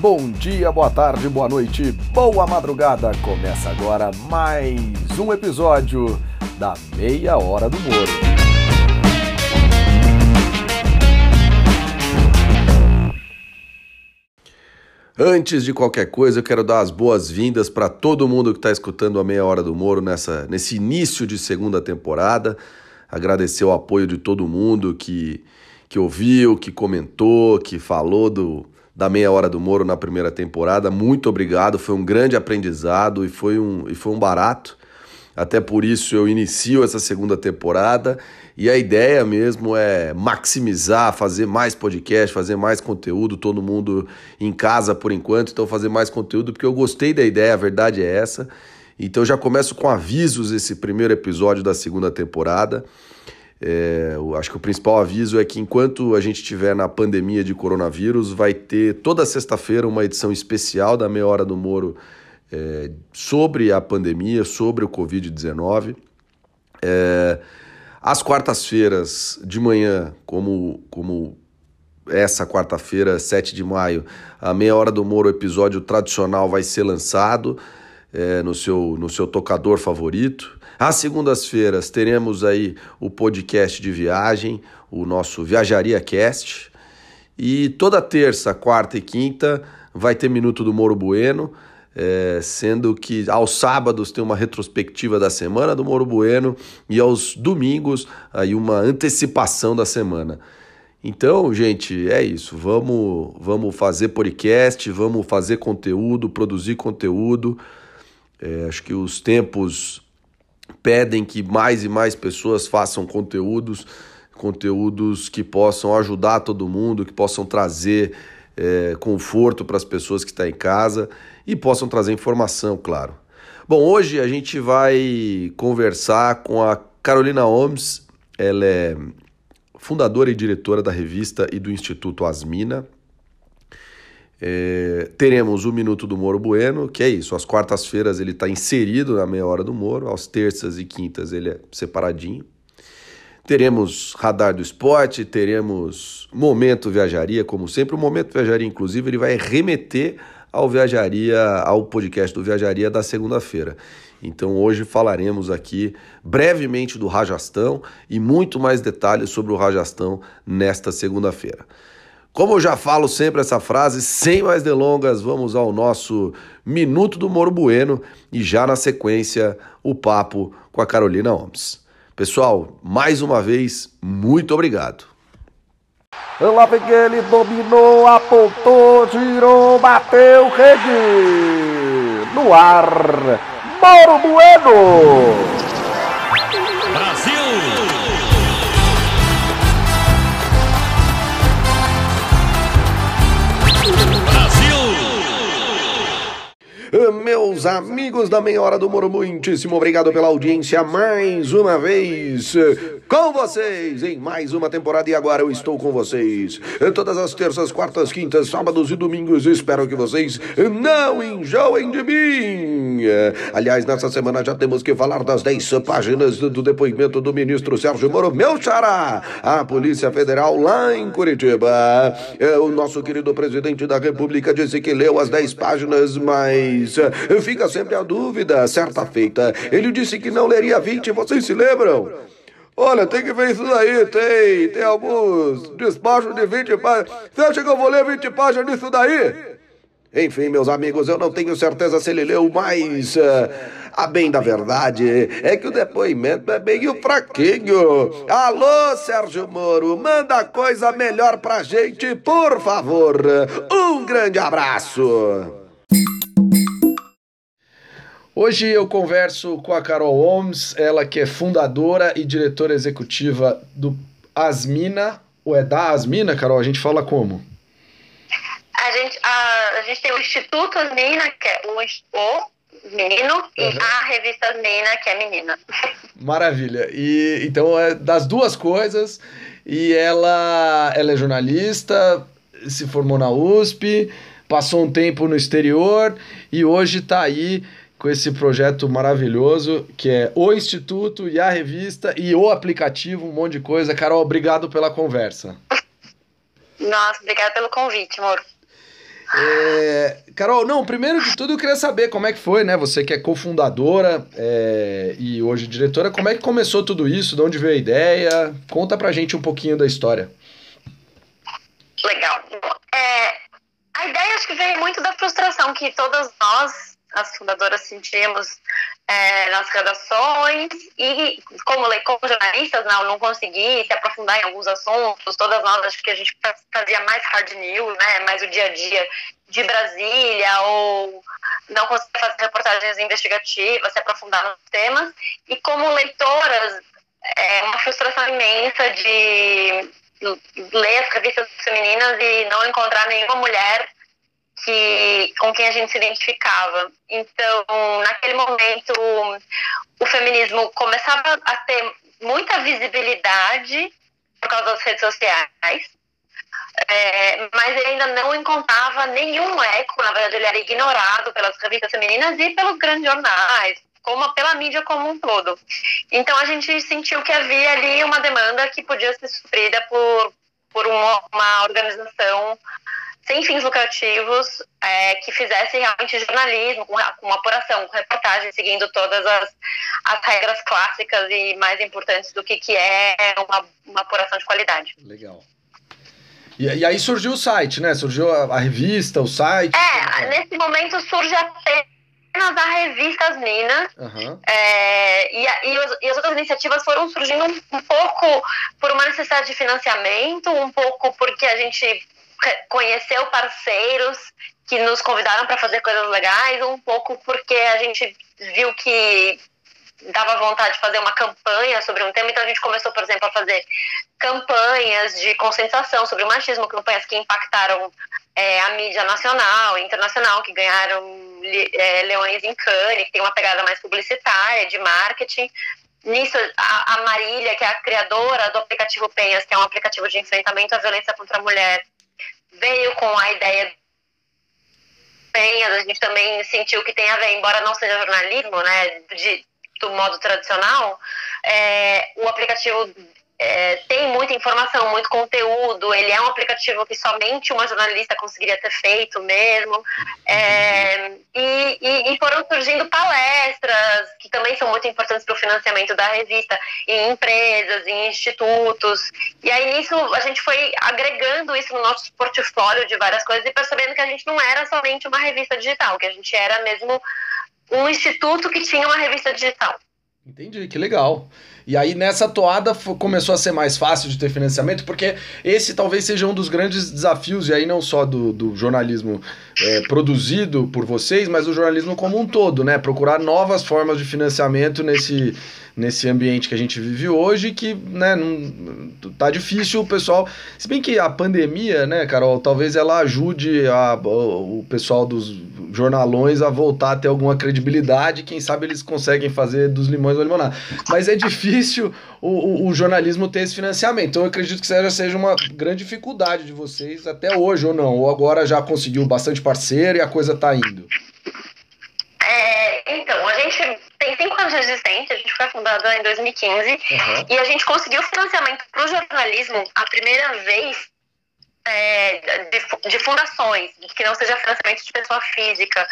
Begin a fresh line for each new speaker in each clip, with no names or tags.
bom dia, boa tarde, boa noite, boa madrugada. Começa agora mais um episódio da Meia Hora do Moro. Antes de qualquer coisa, eu quero dar as boas-vindas para todo mundo que está escutando a Meia Hora do Moro nessa, nesse início de segunda temporada. Agradecer o apoio de todo mundo que, que ouviu, que comentou, que falou do, da Meia Hora do Moro na primeira temporada. Muito obrigado, foi um grande aprendizado e foi um, e foi um barato. Até por isso eu inicio essa segunda temporada e a ideia mesmo é maximizar, fazer mais podcast, fazer mais conteúdo, todo mundo em casa por enquanto, então fazer mais conteúdo porque eu gostei da ideia, a verdade é essa. Então já começo com avisos esse primeiro episódio da segunda temporada. É, acho que o principal aviso é que enquanto a gente estiver na pandemia de coronavírus, vai ter toda sexta-feira uma edição especial da Meia Hora do Moro é, sobre a pandemia, sobre o Covid-19. É, às quartas-feiras de manhã, como, como essa quarta-feira, 7 de maio, a Meia Hora do Moro, episódio tradicional, vai ser lançado é, no, seu, no seu tocador favorito. Às segundas-feiras teremos aí o podcast de viagem, o nosso Viajaria Cast. E toda terça, quarta e quinta vai ter Minuto do Moro Bueno, é, sendo que aos sábados tem uma retrospectiva da semana do Moro Bueno e aos domingos aí uma antecipação da semana. Então, gente, é isso. Vamos, vamos fazer podcast, vamos fazer conteúdo, produzir conteúdo. É, acho que os tempos pedem que mais e mais pessoas façam conteúdos, conteúdos que possam ajudar todo mundo, que possam trazer é, conforto para as pessoas que estão em casa e possam trazer informação, claro. Bom, hoje a gente vai conversar com a Carolina Holmes, ela é fundadora e diretora da revista e do Instituto Asmina. É, teremos o Minuto do Moro Bueno, que é isso. Às quartas-feiras ele está inserido na meia hora do Moro, às terças e quintas ele é separadinho. Teremos Radar do Esporte, teremos Momento Viajaria, como sempre. O Momento Viajaria, inclusive, ele vai remeter ao Viajaria, ao podcast do Viajaria da segunda-feira. Então hoje falaremos aqui brevemente do Rajastão e muito mais detalhes sobre o Rajastão nesta segunda-feira. Como eu já falo sempre essa frase, sem mais delongas, vamos ao nosso Minuto do Moro Bueno e já na sequência o papo com a Carolina Holmes. Pessoal, mais uma vez, muito obrigado. Lá vem ele, dominou, apontou, girou, bateu, rede! No ar, Moro Bueno! Meus amigos da Meia Hora do Moro, muitíssimo obrigado pela audiência mais uma vez com vocês em mais uma temporada e agora eu estou com vocês todas as terças, quartas, quintas, sábados e domingos. Espero que vocês não enjoem de mim. Aliás, nessa semana já temos que falar das 10 páginas do depoimento do ministro Sérgio Moro, meu xará, a Polícia Federal lá em Curitiba. O nosso querido presidente da República disse que leu as 10 páginas, mas Fica sempre a dúvida. Certa feita, ele disse que não leria 20, vocês se lembram? Olha, tem que ver isso daí, tem, tem alguns despachos de 20 páginas. Você acha que eu vou ler 20 páginas disso daí? Enfim, meus amigos, eu não tenho certeza se ele leu, mas uh, a bem da verdade é que o depoimento é meio fraquinho. Alô, Sérgio Moro, manda coisa melhor pra gente, por favor. Um grande abraço. Hoje eu converso com a Carol Holmes, ela que é fundadora e diretora executiva do Asmina, ou é da Asmina, Carol? A gente fala como?
A gente, a, a gente tem o Instituto Asmina, que é o, menino, uhum. e a revista Asmina, que é menina.
Maravilha. E então é das duas coisas. E ela, ela é jornalista, se formou na USP, passou um tempo no exterior e hoje está aí com esse projeto maravilhoso que é o Instituto e a revista e o aplicativo, um monte de coisa. Carol, obrigado pela conversa.
Nossa, obrigada pelo convite, amor.
É, Carol, não, primeiro de tudo eu queria saber como é que foi, né? Você que é cofundadora é, e hoje diretora, como é que começou tudo isso? De onde veio a ideia? Conta pra gente um pouquinho da história.
Legal. É, a ideia acho que veio muito da frustração que todas nós, as fundadoras, sentimos é, nas redações e como, como jornalistas não, não consegui se aprofundar em alguns assuntos, todas nós acho que a gente fazia mais hard news, né, mais o dia a dia de Brasília ou não conseguia fazer reportagens investigativas, se aprofundar nos temas. E como leitoras é uma frustração imensa de ler as revistas femininas e não encontrar nenhuma mulher que, com quem a gente se identificava. Então, naquele momento, o feminismo começava a ter muita visibilidade por causa das redes sociais, é, mas ele ainda não encontrava nenhum eco, na verdade ele era ignorado pelas revistas femininas e pelos grandes jornais, como pela mídia como um todo. Então a gente sentiu que havia ali uma demanda que podia ser suprida por, por uma, uma organização sem fins lucrativos, é, que fizesse realmente jornalismo, com, com apuração, com reportagem, seguindo todas as, as regras clássicas e mais importantes do que, que é uma, uma apuração de qualidade.
Legal. E, e, aí surgiu o site, né? Surgiu a, a revista, o site.
É, nesse momento surge apenas a revista As Minas. Uhum. É, e, e, e, as outras iniciativas foram surgindo um, um pouco por uma necessidade de financiamento, um pouco porque a gente conheceu parceiros que nos convidaram para fazer coisas legais, um pouco porque a gente viu que dava vontade de fazer uma campanha sobre um tema, então a gente começou, por exemplo, a fazer campanhas de conscientização sobre o machismo, campanhas que impactaram é, a mídia nacional e internacional, que ganharam é, leões em Cannes, que tem uma pegada mais publicitária, de marketing. Nisso, a, a Marília, que é a criadora do aplicativo Penhas, que é um aplicativo de enfrentamento à violência contra a mulher, veio com a ideia Penhas, a gente também sentiu que tem a ver, embora não seja jornalismo, né, de, do modo tradicional, é, o aplicativo é, tem muita informação, muito conteúdo. Ele é um aplicativo que somente uma jornalista conseguiria ter feito mesmo. É, e, e, e, foram surgindo palestras que também são muito importantes para o financiamento da revista em empresas, em institutos. E aí nisso a gente foi agregando isso no nosso portfólio de várias coisas e percebendo que a gente não era somente uma revista digital, que a gente era mesmo um instituto que tinha uma revista digital.
Entendi, que legal. E aí nessa toada começou a ser mais fácil de ter financiamento, porque esse talvez seja um dos grandes desafios, e aí não só do, do jornalismo é, produzido por vocês, mas do jornalismo como um todo, né? Procurar novas formas de financiamento nesse, nesse ambiente que a gente vive hoje, que né, não, tá difícil o pessoal. Se bem que a pandemia, né, Carol, talvez ela ajude a, o pessoal dos jornalões a voltar a ter alguma credibilidade. Quem sabe eles conseguem fazer dos limões uma limonada. Mas é difícil o, o, o, jornalismo ter esse financiamento. Então eu acredito que seja, seja uma grande dificuldade de vocês até hoje, ou não? Ou agora já conseguiu bastante parceiro e a coisa tá indo?
É, então, tem cinco anos de existência, a gente foi fundada em 2015 uhum. e a gente conseguiu financiamento para o jornalismo a primeira vez é, de, de, fundações, que não seja financiamento de pessoa física.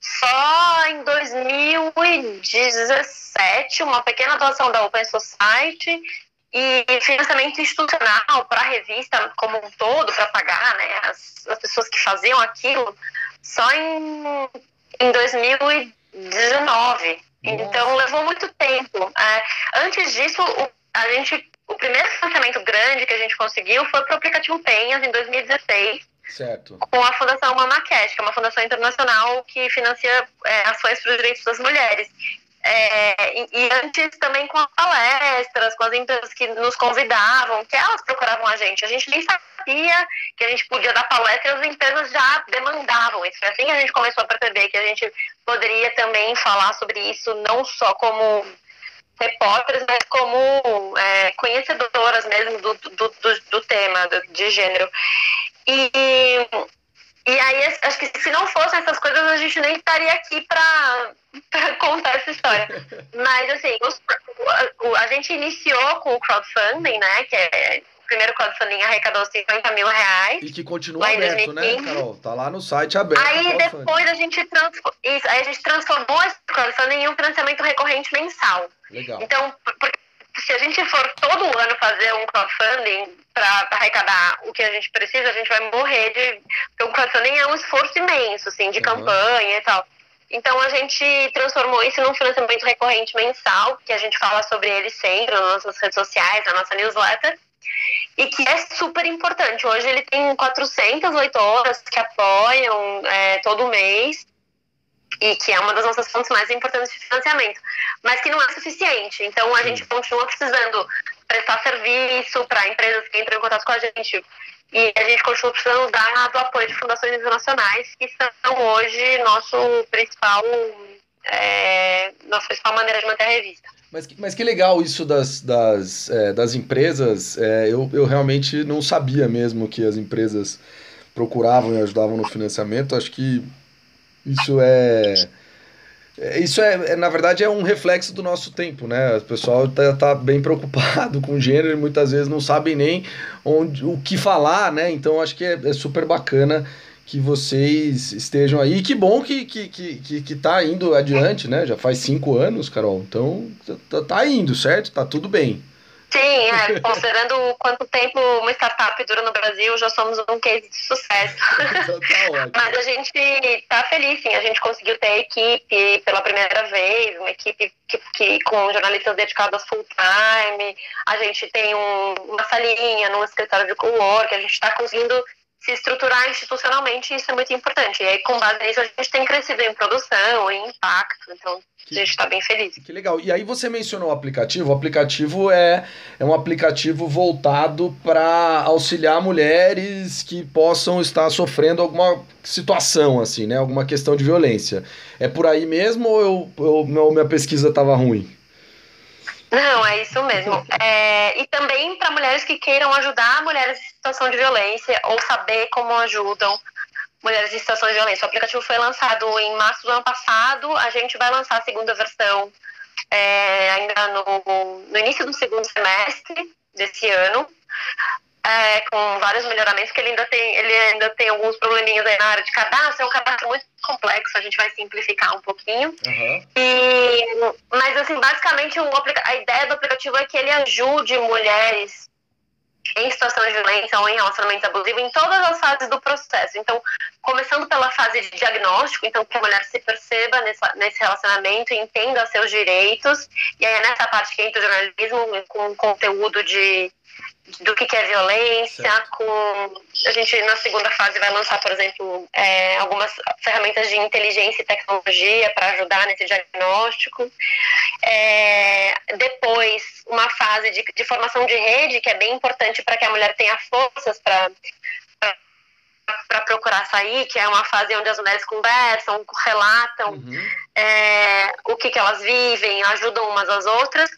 Só em 2017, uma pequena doação da Open Society e financiamento institucional para a revista como um todo, para pagar né, as, as pessoas que faziam aquilo, só em, em 2019. Então levou muito tempo. É, antes disso, o, a gente, o primeiro financiamento grande que a gente conseguiu foi para o aplicativo Penhas em 2016.
Certo.
Com a Fundação Mamaquete, que é uma fundação internacional que financia é, ações para os direitos das mulheres. É, e, e, antes também com as palestras, com as empresas que nos convidavam, que elas procuravam a gente. A gente nem sabia que a gente podia dar palestra e as empresas já demandavam isso. Assim a gente começou a perceber que a gente poderia também falar sobre isso, não só como repórteres, mas como é, conhecedoras mesmo do, do, do, do tema de gênero. E e aí, acho que se não fossem essas coisas, a gente nem estaria aqui para contar essa história. Mas, assim, os, a, a, gente iniciou com o crowdfunding, né? Que é primeiro crowdfunding arrecadou 50 mil reais.
E que continua aberto, né, Carol? Tá lá no site aberto.
Aí depois a gente, Isso, aí a gente transformou esse crowdfunding em um financiamento recorrente mensal.
Legal.
Então, se a gente for todo ano fazer um crowdfunding para arrecadar o que a gente precisa, a gente vai morrer de. Porque o crowdfunding é um esforço imenso, assim, de uhum. campanha e tal. Então a gente transformou isso num financiamento recorrente mensal, que a gente fala sobre ele sempre nas nossas redes sociais, na nossa newsletter, e que é super importante. Hoje ele tem 400 leitoras que apoiam é, todo mês e que é uma das nossas fontes mais importantes de financiamento, mas que não é suficiente. Então a gente continua precisando prestar serviço para empresas que entram em contato com a gente e a gente continua precisando dar do apoio de fundações internacionais, que são hoje nosso principal, é, nossa principal maneira de manter a revista.
Mas que, mas que legal isso das, das, é, das empresas. É, eu, eu realmente não sabia mesmo que as empresas procuravam e ajudavam no financiamento. Acho que isso é. é isso é, é, na verdade, é um reflexo do nosso tempo, né? O pessoal tá, tá bem preocupado com gênero e muitas vezes não sabem nem onde, o que falar, né? Então acho que é, é super bacana que vocês estejam aí. E que bom que, que, que, que, tá indo adiante, né? Já faz cinco anos, Carol. Então tá, tá indo, certo? Tá tudo bem.
Sim, é, considerando quanto tempo uma startup dura no Brasil, já somos um case de sucesso. Tá Mas a gente está feliz, sim. A gente conseguiu ter equipe pela primeira vez, uma equipe que, que com jornalistas dedicados full time. A gente tem um, uma salinha no escritório de co-work, a gente está conseguindo se estruturar institucionalmente, isso é muito importante. E aí, com base nisso, a gente tem crescido em produção, em impacto, então que, a gente está bem feliz.
Que legal. E aí você mencionou o aplicativo. O aplicativo é, é um aplicativo voltado para auxiliar mulheres que possam estar sofrendo alguma situação, assim, né? Alguma questão de violência. É por aí mesmo ou, eu, ou minha pesquisa estava ruim?
Não, é isso mesmo. É, e também para mulheres que queiram ajudar mulheres em situação de violência ou saber como ajudam mulheres em situação de violência. O aplicativo foi lançado em março do ano passado, a gente vai lançar a segunda versão é, ainda no, no início do segundo semestre desse ano é, com vários melhoramentos, que ele ainda tem, ele ainda tem alguns probleminhas aí na área de cadastro, é um cadastro muito complexo, a gente vai simplificar um pouquinho. Uhum. E, mas assim, basicamente o, a ideia do aplicativo é que ele ajude mulheres em situação de violência ou em relacionamento abusivo em todas as fases do processo. Então, começando pela fase de diagnóstico, então que a mulher se perceba nessa, nesse relacionamento, entenda seus direitos, e aí é nessa parte que entra o jornalismo com conteúdo de do que, que é violência, certo. com a gente na segunda fase vai lançar, por exemplo, é, algumas ferramentas de inteligência e tecnologia para ajudar nesse diagnóstico. É, depois, uma fase de, de formação de rede, que é bem importante para que a mulher tenha forças para para procurar sair, que é uma fase onde as mulheres conversam, relatam uhum. é, o que, que elas vivem, ajudam umas às outras,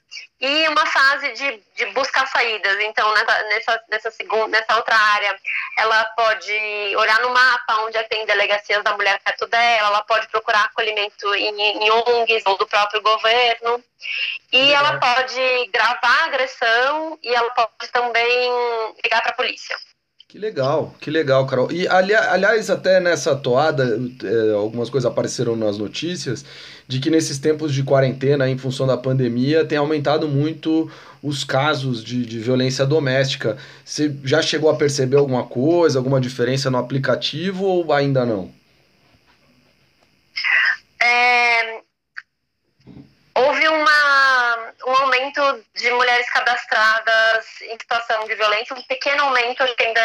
e uma fase de, de buscar saídas. Então, nessa, nessa, nessa, segunda, nessa outra área, ela pode olhar no mapa onde tem delegacias da mulher perto dela, ela pode procurar acolhimento em, em ONGs ou do próprio governo, e ela pode gravar a agressão e ela pode também ligar para a polícia.
Que legal, que legal, Carol. E ali, aliás, até nessa toada, é, algumas coisas apareceram nas notícias de que nesses tempos de quarentena, em função da pandemia, tem aumentado muito os casos de, de violência doméstica. Você já chegou a perceber alguma coisa, alguma diferença no aplicativo ou ainda não?
É, houve uma, um aumento de mulheres cadastradas em situação de violência, um pequeno aumento, ainda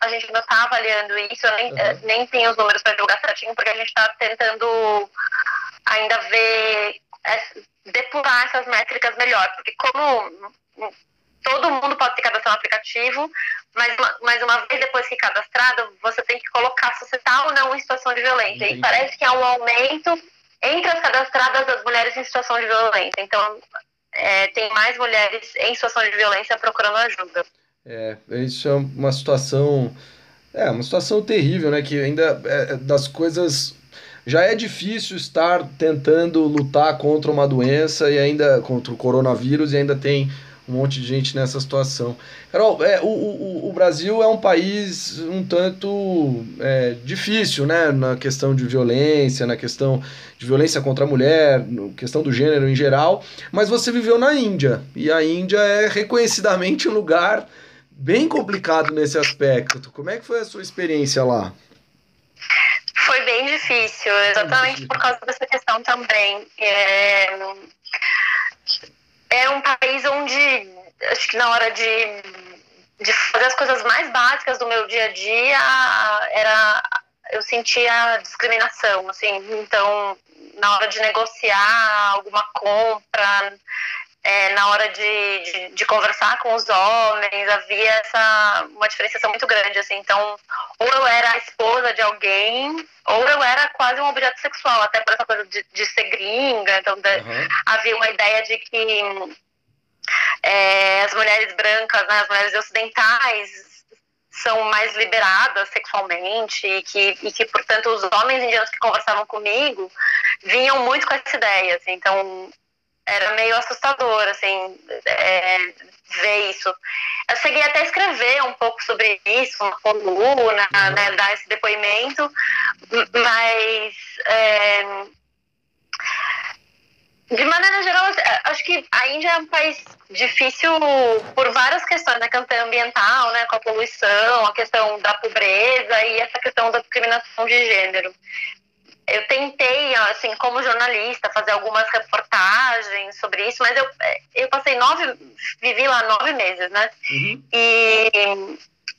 a gente ainda está avaliando isso, eu nem, uhum. nem tenho os números para divulgar certinho, porque a gente está tentando ainda ver, é, depurar essas métricas melhor, porque como todo mundo pode se cadastrar no aplicativo, mas mais uma vez, depois que cadastrado, você tem que colocar se você está ou não em situação de violência. Entendi. E parece que há um aumento entre as cadastradas das mulheres em situação de violência. Então, é, tem mais mulheres em situação de violência procurando ajuda.
É, isso é uma situação. É, uma situação terrível, né? Que ainda é, das coisas. Já é difícil estar tentando lutar contra uma doença e ainda contra o coronavírus e ainda tem um monte de gente nessa situação. Carol, é, o, o, o Brasil é um país um tanto é, difícil, né? Na questão de violência, na questão de violência contra a mulher, na questão do gênero em geral, mas você viveu na Índia, e a Índia é reconhecidamente um lugar bem complicado nesse aspecto. Como é que foi a sua experiência lá?
Foi bem difícil, exatamente por causa dessa questão também. É, é um país onde, acho que na hora de, de fazer as coisas mais básicas do meu dia a dia, era eu sentia discriminação, assim, então na hora de negociar alguma compra, é, na hora de, de, de, conversar com os homens, havia essa uma diferenciação muito grande, assim. Então, ou eu era a esposa de alguém, ou eu era quase um objeto sexual, até por essa coisa de, de ser gringa. Então, uhum. havia uma ideia de que é, as mulheres brancas, né, as mulheres ocidentais, são mais liberadas sexualmente e que, e que, portanto, os homens indianos que conversavam comigo vinham muito com essa ideia. Assim. Então, era meio assustador, assim, é, ver isso. Eu cheguei até a escrever um pouco sobre isso, uma coluna, né, dar esse depoimento, mas é, de maneira geral, acho que a Índia é um país difícil por várias questões, né? A questão ambiental, né? Com a poluição, a questão da pobreza e essa questão da discriminação de gênero eu tentei, assim, como jornalista, fazer algumas reportagens sobre isso, mas eu, eu passei nove, vivi lá nove meses, né? Uhum. E,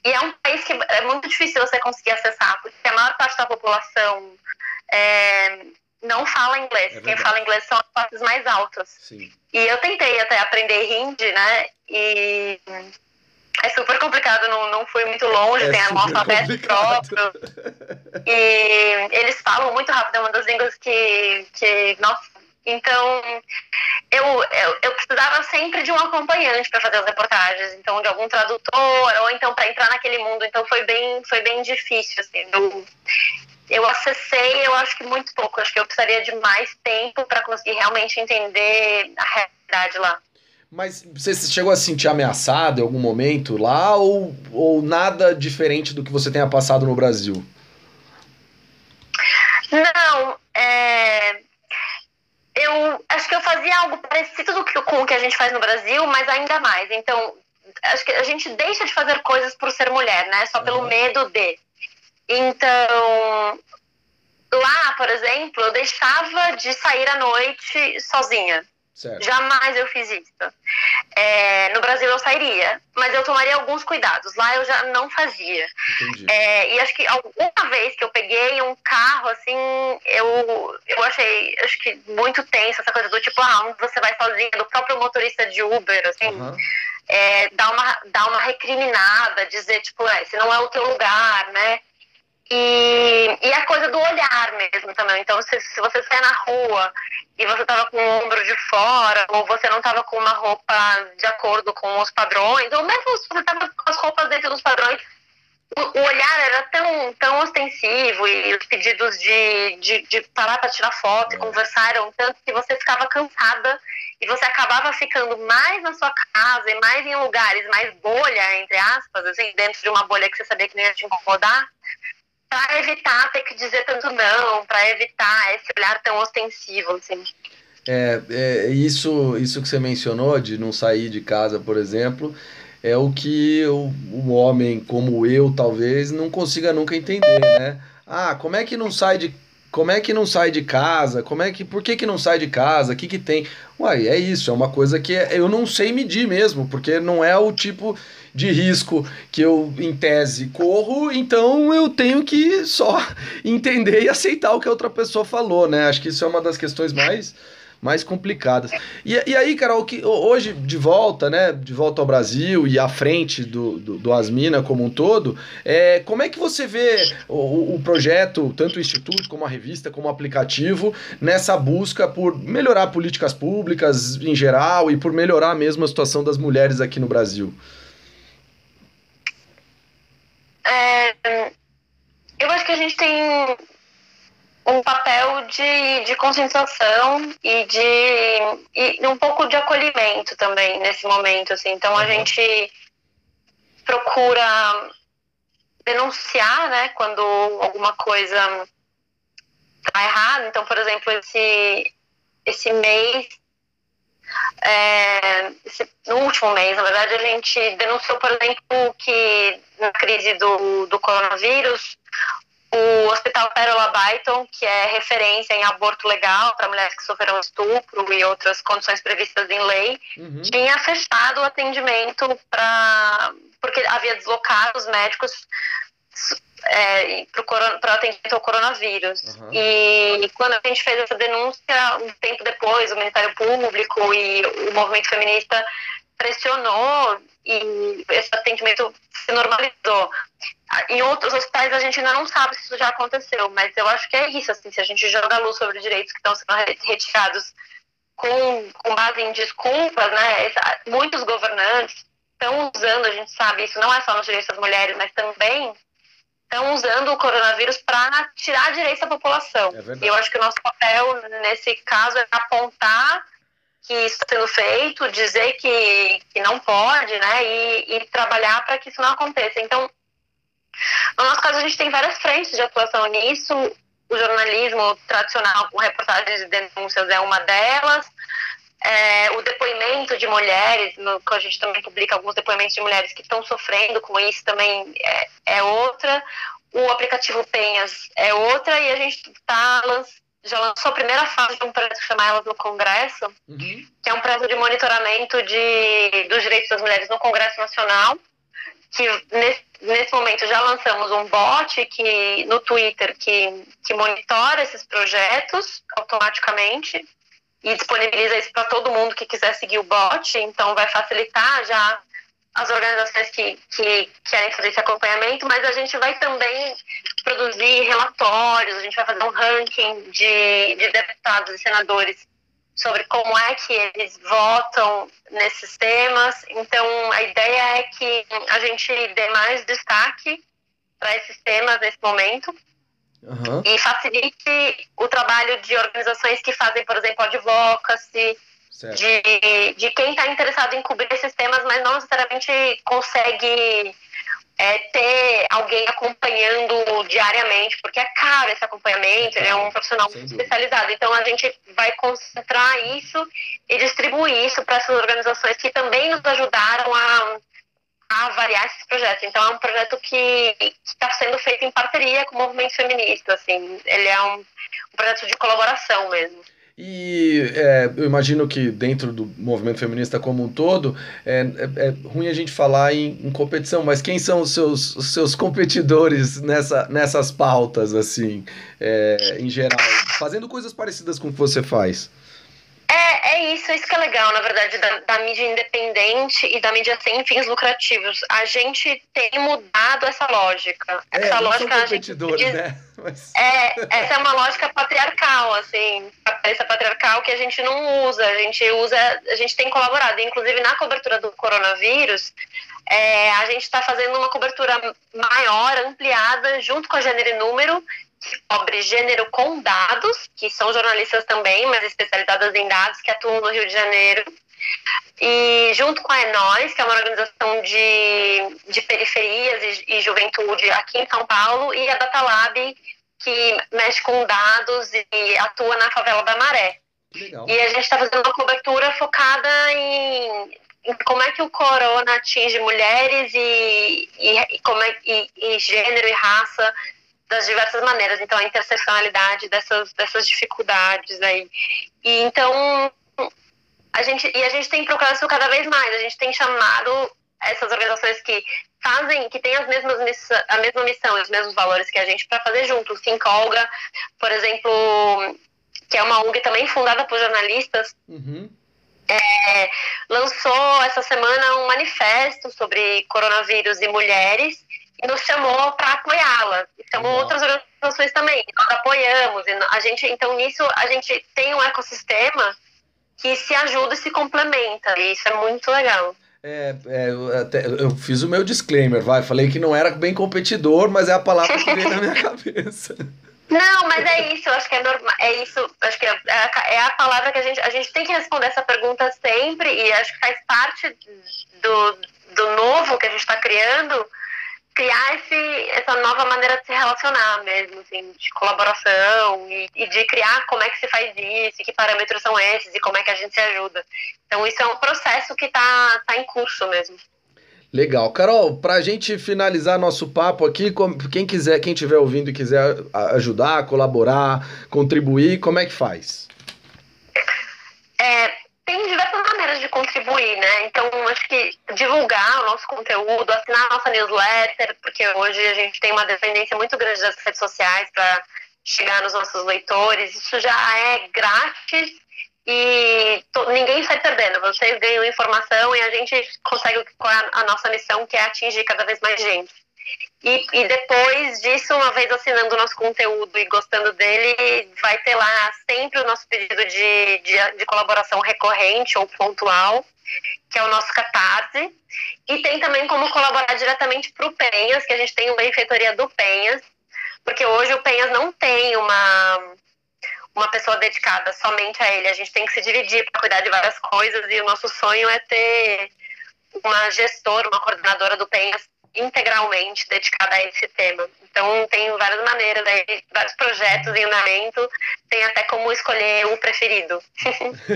e é um país que é muito difícil você conseguir acessar, porque a maior parte da população é, não fala inglês. É Quem fala inglês são as classes mais altas. Sim. E eu tentei até aprender hindi, né? E é super complicado, não, não fui muito longe, é tem um alfabeto próprio. E eles falam muito rápido, é uma das línguas que, que nossa. Então, eu, eu, eu precisava sempre de um acompanhante para fazer as reportagens, então de algum tradutor, ou então para entrar naquele mundo. Então foi bem, foi bem difícil, assim. Eu, eu acessei, eu acho que muito pouco. Acho que eu precisaria de mais tempo para conseguir realmente entender a realidade lá.
Mas você chegou a se sentir ameaçado em algum momento lá ou, ou nada diferente do que você tenha passado no Brasil?
Não, é... eu acho que eu fazia algo parecido com o que a gente faz no Brasil, mas ainda mais. Então, acho que a gente deixa de fazer coisas por ser mulher, né? Só pelo uhum. medo de. Então, lá, por exemplo, eu deixava de sair à noite sozinha. Certo. Jamais eu fiz isso. É, no Brasil eu sairia, mas eu tomaria alguns cuidados. Lá eu já não fazia. É, e acho que alguma vez que eu peguei um carro, assim, eu, eu achei acho que muito tenso essa coisa do tipo, ah, onde você vai sozinha, do próprio motorista de Uber, assim. Uhum. É, dar, uma, dar uma recriminada, dizer, tipo, é, esse não é o teu lugar, né? E, e a coisa do olhar mesmo também. Então, se, se você sai na rua e você tava com o ombro de fora, ou você não tava com uma roupa de acordo com os padrões, ou mesmo se você tava com as roupas dentro dos padrões, o, o olhar era tão, tão ostensivo e os pedidos de, de, de parar para tirar foto e conversar eram tanto que você ficava cansada e você acabava ficando mais na sua casa e mais em lugares mais bolha, entre aspas, assim, dentro de uma bolha que você sabia que não ia te incomodar para evitar ter que dizer tanto não, para evitar esse olhar tão ostensivo, assim.
É, é, isso, isso que você mencionou, de não sair de casa, por exemplo, é o que o, um homem como eu, talvez, não consiga nunca entender, né? Ah, como é que não sai de como é que não sai de casa? Como é que por que, que não sai de casa? O que que tem? Uai, é isso, é uma coisa que eu não sei medir mesmo, porque não é o tipo de risco que eu, em tese, corro, então eu tenho que só entender e aceitar o que a outra pessoa falou, né? Acho que isso é uma das questões mais mais complicadas. E, e aí, Carol, que hoje de volta, né, de volta ao Brasil e à frente do, do, do Asmina como um todo, é, como é que você vê o, o projeto, tanto o Instituto como a revista, como o aplicativo, nessa busca por melhorar políticas públicas em geral e por melhorar mesmo a situação das mulheres aqui no Brasil?
É, eu acho que a gente tem um papel de, de conscientização e de e um pouco de acolhimento também nesse momento assim então a uhum. gente procura denunciar né quando alguma coisa tá errada então por exemplo esse esse mês é, esse, no último mês, na verdade, a gente denunciou, por exemplo, que na crise do, do coronavírus, o Hospital Pérola Byton, que é referência em aborto legal para mulheres que sofreram estupro e outras condições previstas em lei, uhum. tinha fechado o atendimento para porque havia deslocado os médicos é, para o atendimento ao coronavírus. Uhum. E quando a gente fez essa denúncia, um tempo depois, o Ministério Público e o movimento feminista pressionou e esse atendimento se normalizou. Em outros hospitais a gente ainda não sabe se isso já aconteceu, mas eu acho que é isso, assim, se a gente joga a luz sobre direitos que estão sendo retirados com, com base em desculpas, né, muitos governantes estão usando, a gente sabe, isso não é só nos direitos das mulheres, mas também estão usando o coronavírus para tirar direitos da população. É eu acho que o nosso papel nesse caso é apontar que está sendo feito, dizer que, que não pode, né, e, e trabalhar para que isso não aconteça. Então, no nosso caso, a gente tem várias frentes de atuação nisso. O jornalismo tradicional, com reportagens e denúncias, é uma delas. É, o depoimento de mulheres, no, que a gente também publica alguns depoimentos de mulheres que estão sofrendo com isso, também é, é outra. O aplicativo Penhas é outra, e a gente está lançando já lançou a primeira fase de um projeto que chama Elas no Congresso, uhum. que é um projeto de monitoramento de, dos direitos das mulheres no Congresso Nacional, que nesse, nesse momento já lançamos um bot que, no Twitter que, que monitora esses projetos automaticamente e disponibiliza isso para todo mundo que quiser seguir o bot, então vai facilitar já as organizações que, que querem fazer esse acompanhamento, mas a gente vai também produzir relatórios, a gente vai fazer um ranking de, de deputados e senadores sobre como é que eles votam nesses temas. Então, a ideia é que a gente dê mais destaque para esses temas nesse momento uhum. e facilite o trabalho de organizações que fazem, por exemplo, advocacy, de, de quem está interessado em cobrir esses temas, mas não necessariamente consegue é, ter alguém acompanhando diariamente, porque é caro esse acompanhamento, é ele é um profissional muito especializado. Então a gente vai concentrar isso e distribuir isso para essas organizações que também nos ajudaram a, a avaliar esses projetos. Então é um projeto que está sendo feito em parceria com o movimento feminista, assim, ele é um, um projeto de colaboração mesmo.
E é, eu imagino que dentro do movimento feminista como um todo, é, é, é ruim a gente falar em, em, competição, mas quem são os seus, os seus competidores nessa, nessas pautas, assim, é, em geral? Fazendo coisas parecidas com o que você faz.
É, é isso, isso que é legal, na verdade, da, da, mídia independente e da mídia sem fins lucrativos. A gente tem mudado essa lógica.
É, essa lógica. São competidores, gente, né?
Mas... É, essa é uma lógica patriarcal, assim, essa patriarcal que a gente não usa, a gente usa, a gente tem colaborado, inclusive na cobertura do coronavírus, é, a gente está fazendo uma cobertura maior, ampliada, junto com a Gênero e Número, cobre gênero com dados, que são jornalistas também, mas especializadas em dados, que atuam no Rio de Janeiro. E junto com a Enóis, que é uma organização de, de periferias e, e juventude aqui em São Paulo, e a Datalab, que mexe com dados e atua na favela da Maré. Legal. E a gente está fazendo uma cobertura focada em, em, como é que o corona atinge mulheres e, e, e como é, e, e gênero e raça das diversas maneiras. Então, a interseccionalidade dessas, dessas dificuldades aí. E então, a gente, e a gente tem procurado isso cada vez mais. A gente tem chamado essas organizações que fazem, que têm as mesmas missão, a mesma missão e os mesmos valores que a gente para fazer junto. O Sincolga, por exemplo, que é uma ONG também fundada por jornalistas, uhum. é, lançou essa semana um manifesto sobre coronavírus e mulheres e nos chamou para apoiá-la. Chamou outras organizações também. Nós apoiamos. E a gente, então, nisso, a gente tem um ecossistema que se ajuda e se complementa. E isso é muito legal.
É, é eu, até, eu fiz o meu disclaimer, vai. Falei que não era bem competidor, mas é a palavra que veio na minha cabeça.
Não, mas é isso, eu acho que é normal, é isso, acho que é, é, a palavra que a gente, a gente tem que responder essa pergunta sempre e acho que faz parte do, do novo que a gente está criando, criar esse, essa nova maneira de se relacionar mesmo, assim, de colaboração e, e, de criar como é que se faz isso, que parâmetros são esses e como é que a gente se ajuda. Então isso é um processo que está tá em curso mesmo.
Legal. Carol, para a gente finalizar nosso papo aqui, quem quiser, quem estiver ouvindo e quiser ajudar, colaborar, contribuir, como é que faz?
É, tem diversas maneiras né? Então, acho que divulgar o nosso conteúdo, assinar a nossa newsletter, porque hoje a gente tem uma dependência muito grande das redes sociais para chegar nos nossos leitores. Isso já é grátis e ninguém sai perdendo. Vocês ganham informação e a gente consegue a, a nossa missão, que é atingir cada vez mais gente. E, e, depois disso, uma vez assinando o nosso conteúdo e gostando dele, vai ter lá sempre o nosso pedido de, de, de colaboração recorrente ou pontual, que é o nosso Catarse. E tem também como colaborar diretamente para o Penhas, que a gente tem uma benfeitoria do Penhas, porque hoje o Penhas não tem uma uma pessoa dedicada somente a ele. A gente tem que se dividir para cuidar de várias coisas e o nosso sonho é ter uma gestora, uma coordenadora do Penhas integralmente dedicada a esse tema. Então tem várias maneiras, vários projetos em andamento, tem até como escolher o preferido.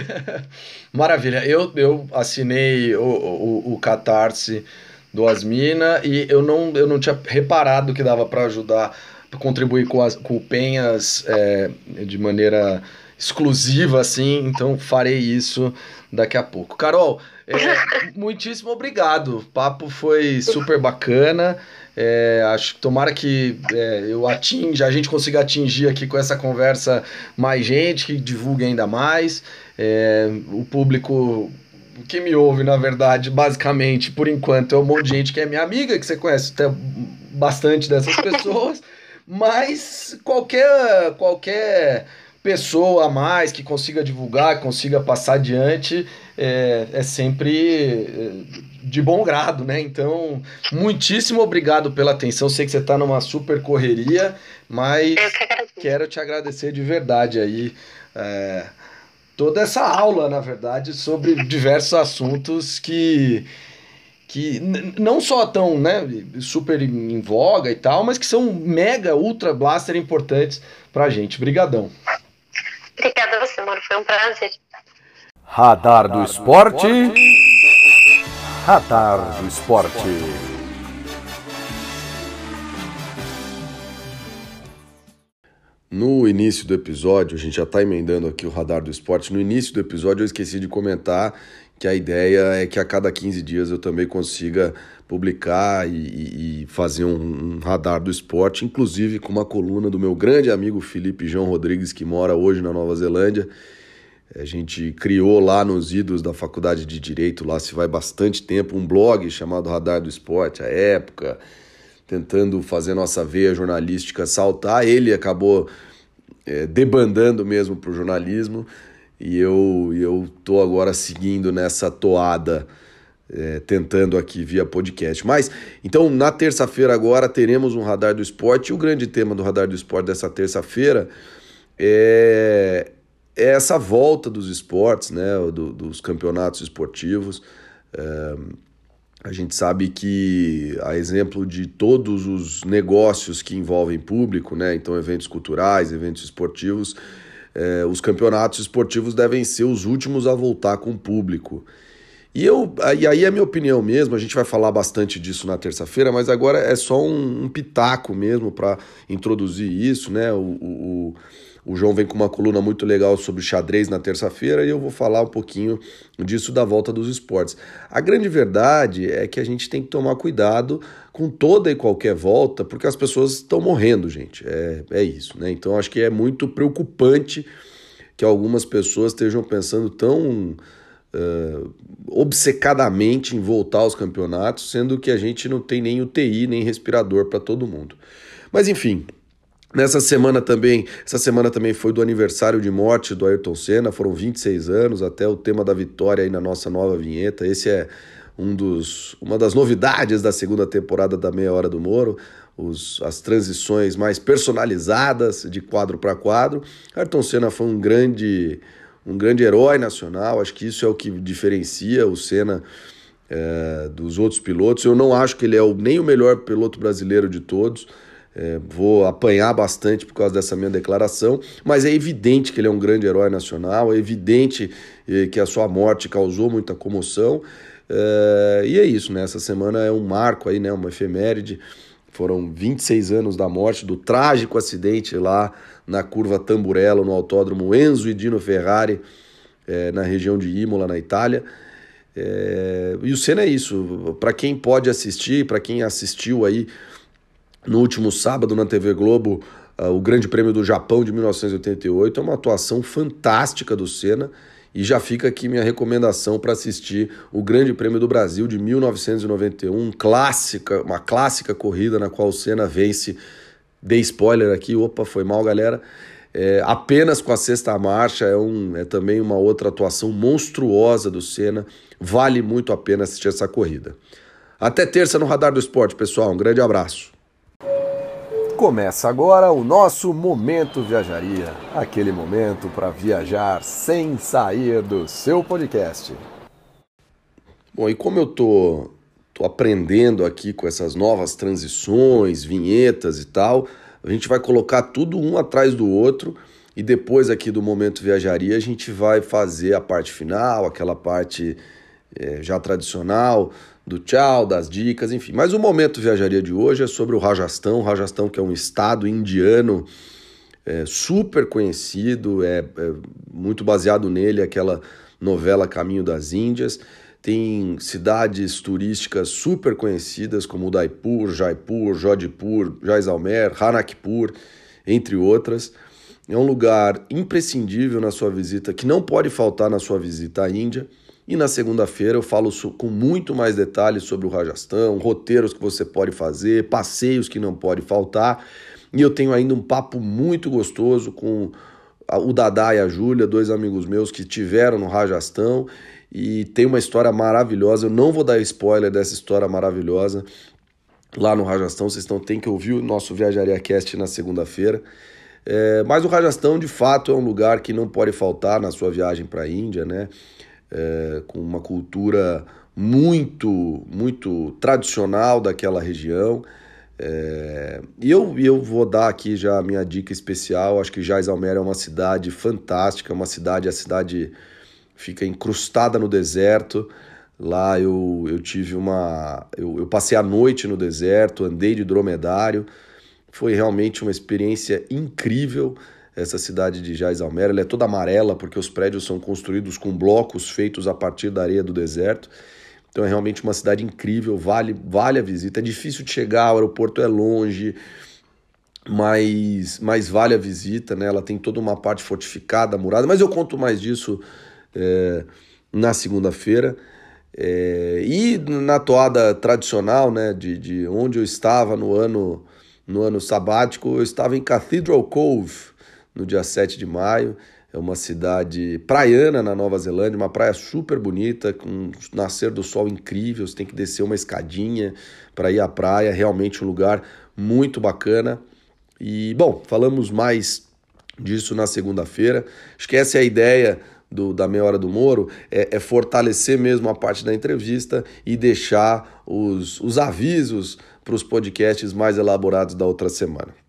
Maravilha. Eu, eu assinei o, o, o Catarse do Asmina e eu não, eu não tinha reparado que dava para ajudar contribuir com, as, com o Penhas é, de maneira exclusiva, assim, então farei isso daqui a pouco. Carol, é, muitíssimo obrigado. O papo foi super bacana. É, acho que tomara que é, eu atinja, a gente consiga atingir aqui com essa conversa mais gente, que divulgue ainda mais. É, o público que me ouve, na verdade, basicamente, por enquanto, é um monte de gente que é minha amiga, que você conhece até bastante dessas pessoas. Mas qualquer, qualquer pessoa a mais que consiga divulgar, que consiga passar adiante, é, é sempre é, de bom grado, né? Então, muitíssimo obrigado pela atenção. Sei que você está numa super correria, mas quero te agradecer de verdade aí. É, toda essa aula, na verdade, sobre diversos assuntos que que não só estão né, super em voga e tal, mas que são mega, ultra blaster importantes pra gente. Brigadão.
Obrigada a você, mano. Foi um prazer.
Radar do Esporte. Radar do Esporte. No início do episódio, a gente já está emendando aqui o radar do esporte. No início do episódio, eu esqueci de comentar que a ideia é que a cada 15 dias eu também consiga publicar e, e fazer um, um, radar do esporte, inclusive com uma coluna do meu grande amigo Felipe João Rodrigues, que mora hoje na Nova Zelândia. A gente criou lá nos idos da Faculdade de Direito, lá se vai bastante tempo, um blog chamado Radar do Esporte, a época, tentando fazer nossa veia jornalística saltar. Ele acabou é, debandando mesmo para o jornalismo e eu, eu tô agora seguindo nessa toada, é, tentando aqui via podcast. Mas, então, na terça-feira agora teremos um Radar do Esporte, e o grande tema do Radar do Esporte dessa terça-feira é, é, essa volta dos esportes, né, do, dos campeonatos esportivos. É, a gente sabe que, a exemplo de todos os negócios que envolvem público, né, então eventos culturais, eventos esportivos, é, os campeonatos esportivos devem ser os últimos a voltar com o público. E, eu, e aí é minha opinião mesmo, a gente vai falar bastante disso na terça-feira, mas agora é só um, um pitaco mesmo para introduzir isso, né? O, o, o João vem com uma coluna muito legal sobre xadrez na terça-feira e eu vou falar um pouquinho disso da volta dos esportes. A grande verdade é que a gente tem que tomar cuidado com toda e qualquer volta, porque as pessoas estão morrendo, gente. É, é isso, né? Então acho que é muito preocupante que algumas pessoas estejam pensando tão uh, obcecadamente em voltar aos campeonatos, sendo que a gente não tem nem UTI, nem respirador para todo mundo. Mas enfim, Nessa semana também, essa semana também foi do aniversário de morte do Ayrton Senna, foram 26 anos, até o tema da vitória aí na nossa nova vinheta. Esse é um dos, uma das novidades da segunda temporada da Meia Hora do Moro. os, as transições mais personalizadas de quadro para quadro. Ayrton Senna foi um grande, um grande herói nacional, acho que isso é o que diferencia o Senna é, dos outros pilotos. Eu não acho que ele é o, nem o melhor piloto brasileiro de todos. É, vou apanhar bastante por causa dessa minha declaração, mas é evidente que ele é um grande herói nacional, é evidente eh, que a sua morte causou muita comoção. É, e é isso, né? Essa semana é um marco aí, né? Uma efeméride. Foram 26 anos da morte, do trágico acidente lá na curva Tamburello, no autódromo Enzo e Dino Ferrari, é, na região de Imola, na Itália. É, e o Senna é isso. Para quem pode assistir, para quem assistiu aí no último sábado na TV Globo, uh, o Grande Prêmio do Japão de 1988, é uma atuação fantástica do Senna. E já fica aqui minha recomendação para assistir o Grande Prêmio do Brasil de 1991, clássica, uma clássica corrida na qual o Senna vence. Dei spoiler aqui, opa, foi mal, galera. É, apenas com a sexta marcha é, um, é também uma outra atuação monstruosa do Senna. Vale muito a pena assistir essa corrida. Até terça no Radar do Esporte, pessoal. Um grande abraço. Começa agora o nosso Momento Viajaria aquele momento para viajar sem sair do seu podcast. Bom, e como eu tô, tô aprendendo aqui com essas novas transições, vinhetas e tal, a gente vai colocar tudo um atrás do outro e depois aqui do Momento Viajaria a gente vai fazer a parte final, aquela parte é, já tradicional do tchau, das dicas, enfim. Mas o momento viajaria de hoje é sobre o Rajastão, o Rajastão que é um estado indiano é, super conhecido, é, é, muito baseado nele aquela novela Caminho das Índias. Tem cidades turísticas super conhecidas como Udaipur, Jaipur, Jodhpur, Jaisalmer, Hanakpur, entre outras. É um lugar imprescindível na sua visita, que não pode faltar na sua visita à Índia. E na segunda-feira eu falo com muito mais detalhes sobre o Rajastão, roteiros que você pode fazer, passeios que não pode faltar. E eu tenho ainda um papo muito gostoso com o Dadá e a Júlia, dois amigos meus que tiveram no Rajastão e tem uma história maravilhosa. Eu não vou dar spoiler dessa história maravilhosa lá no Rajastão. Vocês estão, tem que ouvir o nosso Viajaria Cast na segunda-feira. É, mas o Rajastão, de fato, é um lugar que não pode faltar na sua viagem para a Índia, né? É, com uma cultura muito, muito tradicional daquela região. É, e eu, eu vou dar aqui já a minha dica especial. Acho que Jaisalmer é uma cidade fantástica, uma cidade, a cidade fica incrustada no deserto. Lá eu, eu tive uma. Eu, eu passei a noite no deserto, andei de dromedário. Foi realmente uma experiência incrível essa cidade de Jaisalmer. Ela é toda amarela porque os prédios são construídos com blocos feitos a partir da areia do deserto. Então é realmente uma cidade incrível, vale, vale a visita. É difícil de chegar, o aeroporto é longe, mas, mas vale a visita, né? Ela tem toda uma parte fortificada, murada, mas eu conto mais disso é, na segunda-feira. É, e na toada tradicional, né, de, de onde eu estava no ano, no ano sabático, eu estava em Cathedral Cove, no dia 7 de maio. É uma cidade praiana na Nova Zelândia, uma praia super bonita, com nascer do sol incrível. Você tem que descer uma escadinha para ir à praia, realmente um lugar muito bacana. E, bom, falamos mais disso na segunda-feira. Essa é a ideia do, da Meia Hora do Moro, é, é, fortalecer mesmo a parte da entrevista e deixar os, os avisos para os podcasts mais elaborados da outra semana.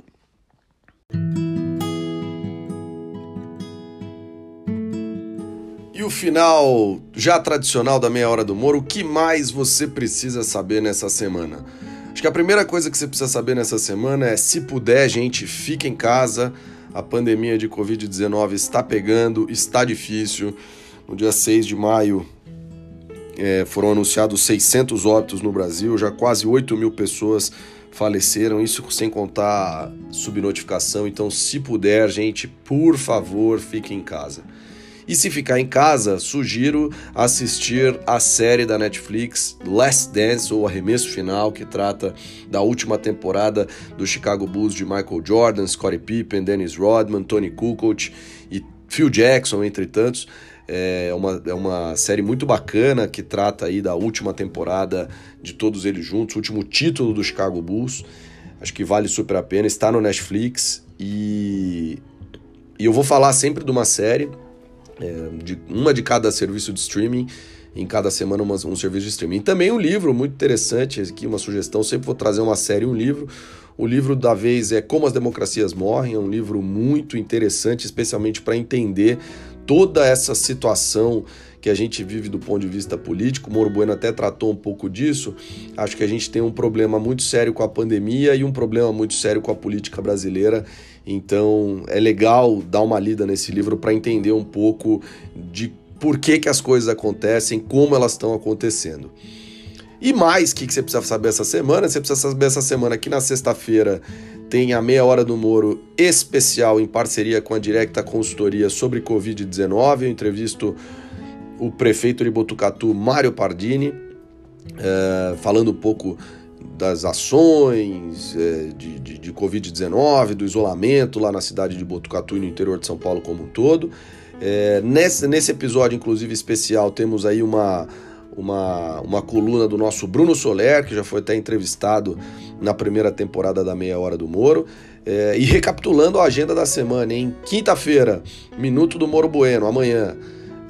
O final já tradicional da meia hora do humor, o que mais você precisa saber nessa semana? Acho que a primeira coisa que você precisa saber nessa semana é, se puder, gente, fique em casa. A pandemia de Covid-19 está pegando, está difícil. No dia 6 de maio é, foram anunciados 600 óbitos no Brasil, já quase 8 mil pessoas faleceram, isso sem contar subnotificação. Então, se puder, gente, por favor, fique em casa. E se ficar em casa, sugiro assistir a série da Netflix Last Dance ou Arremesso Final, que trata da última temporada do Chicago Bulls de Michael Jordan, Scottie Pippen, Dennis Rodman, Tony Kukoc e Phil Jackson, entre tantos. É uma, é uma série muito bacana que trata aí da última temporada de todos eles juntos, o último título do Chicago Bulls. Acho que vale super a pena. Está no Netflix e, e eu vou falar sempre de uma série, é, de, uma de cada serviço de streaming. Em cada semana uma, um serviço de streaming. E também um livro muito interessante, aqui uma sugestão, sempre vou trazer uma série um livro. O livro da vez é Como as Democracias Morrem, é um livro muito interessante, especialmente para entender toda essa situação que a gente vive do ponto de vista político. O Moro Bueno até tratou um pouco disso. Acho que a gente tem um problema muito sério com a pandemia e um problema muito sério com a política brasileira. Então é legal dar uma lida nesse livro para entender um pouco de por que, que as coisas acontecem, como elas estão acontecendo. E mais, o que, que você precisa saber essa semana? Você precisa saber essa semana que na sexta-feira tem a Meia Hora do Moro especial em parceria com a Directa Consultoria sobre Covid-19. Eu entrevisto o prefeito de Botucatu, Mário Pardini, é, falando um pouco das ações é, de, de, de Covid-19, do isolamento lá na cidade de Botucatu e no interior de São Paulo como um todo. É, nesse, nesse episódio, inclusive, especial, temos aí uma, uma, uma coluna do nosso Bruno Soler, que já foi até entrevistado na primeira temporada da Meia Hora do Moro. É, e recapitulando a agenda da semana, em quinta-feira, Minuto do Moro Bueno, amanhã.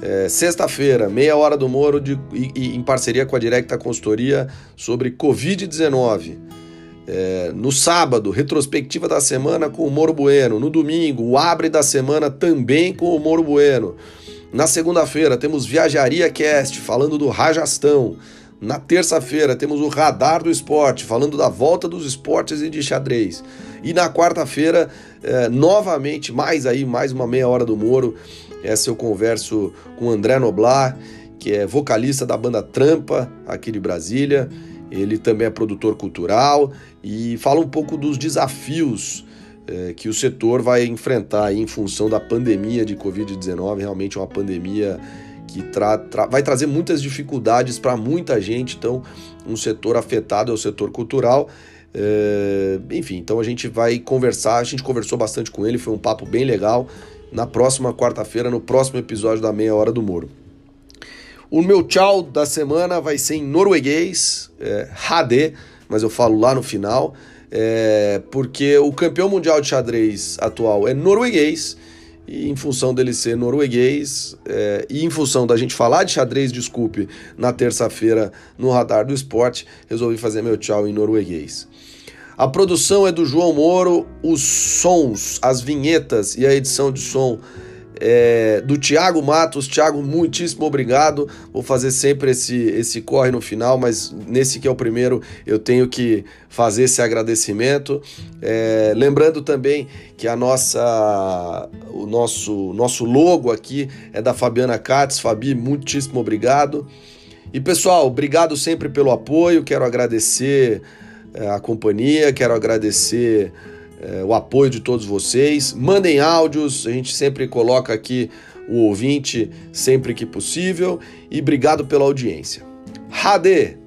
É, Sexta-feira, meia hora do Moro, de, e, e, em parceria com a Directa Consultoria sobre Covid-19. É, no sábado, retrospectiva da semana com o Moro Bueno. No domingo, o abre da semana também com o Moro Bueno. Na segunda-feira, temos Viajaria Cast, falando do Rajastão. Na terça-feira, temos o Radar do Esporte, falando da volta dos esportes e de xadrez. E na quarta-feira, é, novamente, mais aí, mais uma meia hora do Moro, essa eu converso com André Noblar, que é vocalista da banda Trampa, aqui de Brasília. Ele também é produtor cultural e fala um pouco dos desafios é, que o setor vai enfrentar em função da pandemia de Covid-19. Realmente é uma pandemia que tra tra vai trazer muitas dificuldades para muita gente. Então, um setor afetado é o setor cultural. É, enfim, então a gente vai conversar. A gente conversou bastante com ele, foi um papo bem legal na próxima quarta-feira, no próximo episódio da Meia Hora do Moro. O meu tchau da semana vai ser em norueguês, é, mas eu falo lá no final, é, porque o campeão mundial de xadrez atual é norueguês, e em função dele ser norueguês, é, e em função da gente falar de xadrez, desculpe, na terça-feira no Radar do Esporte, resolvi fazer meu tchau em norueguês. A produção é do João Moro, os sons, as vinhetas e a edição de som é do Tiago Matos. Tiago, muitíssimo obrigado. Vou fazer sempre esse, esse corre no final, mas nesse que é o primeiro eu tenho que fazer esse agradecimento. É, lembrando também que a nossa, o nosso, nosso logo aqui é da Fabiana Katz. Fabi, muitíssimo obrigado. E pessoal, obrigado sempre pelo apoio. Quero agradecer a companhia, quero agradecer é, o apoio de todos vocês. Mandem áudios, a gente sempre coloca aqui o ouvinte sempre que possível. E obrigado pela audiência. Radê!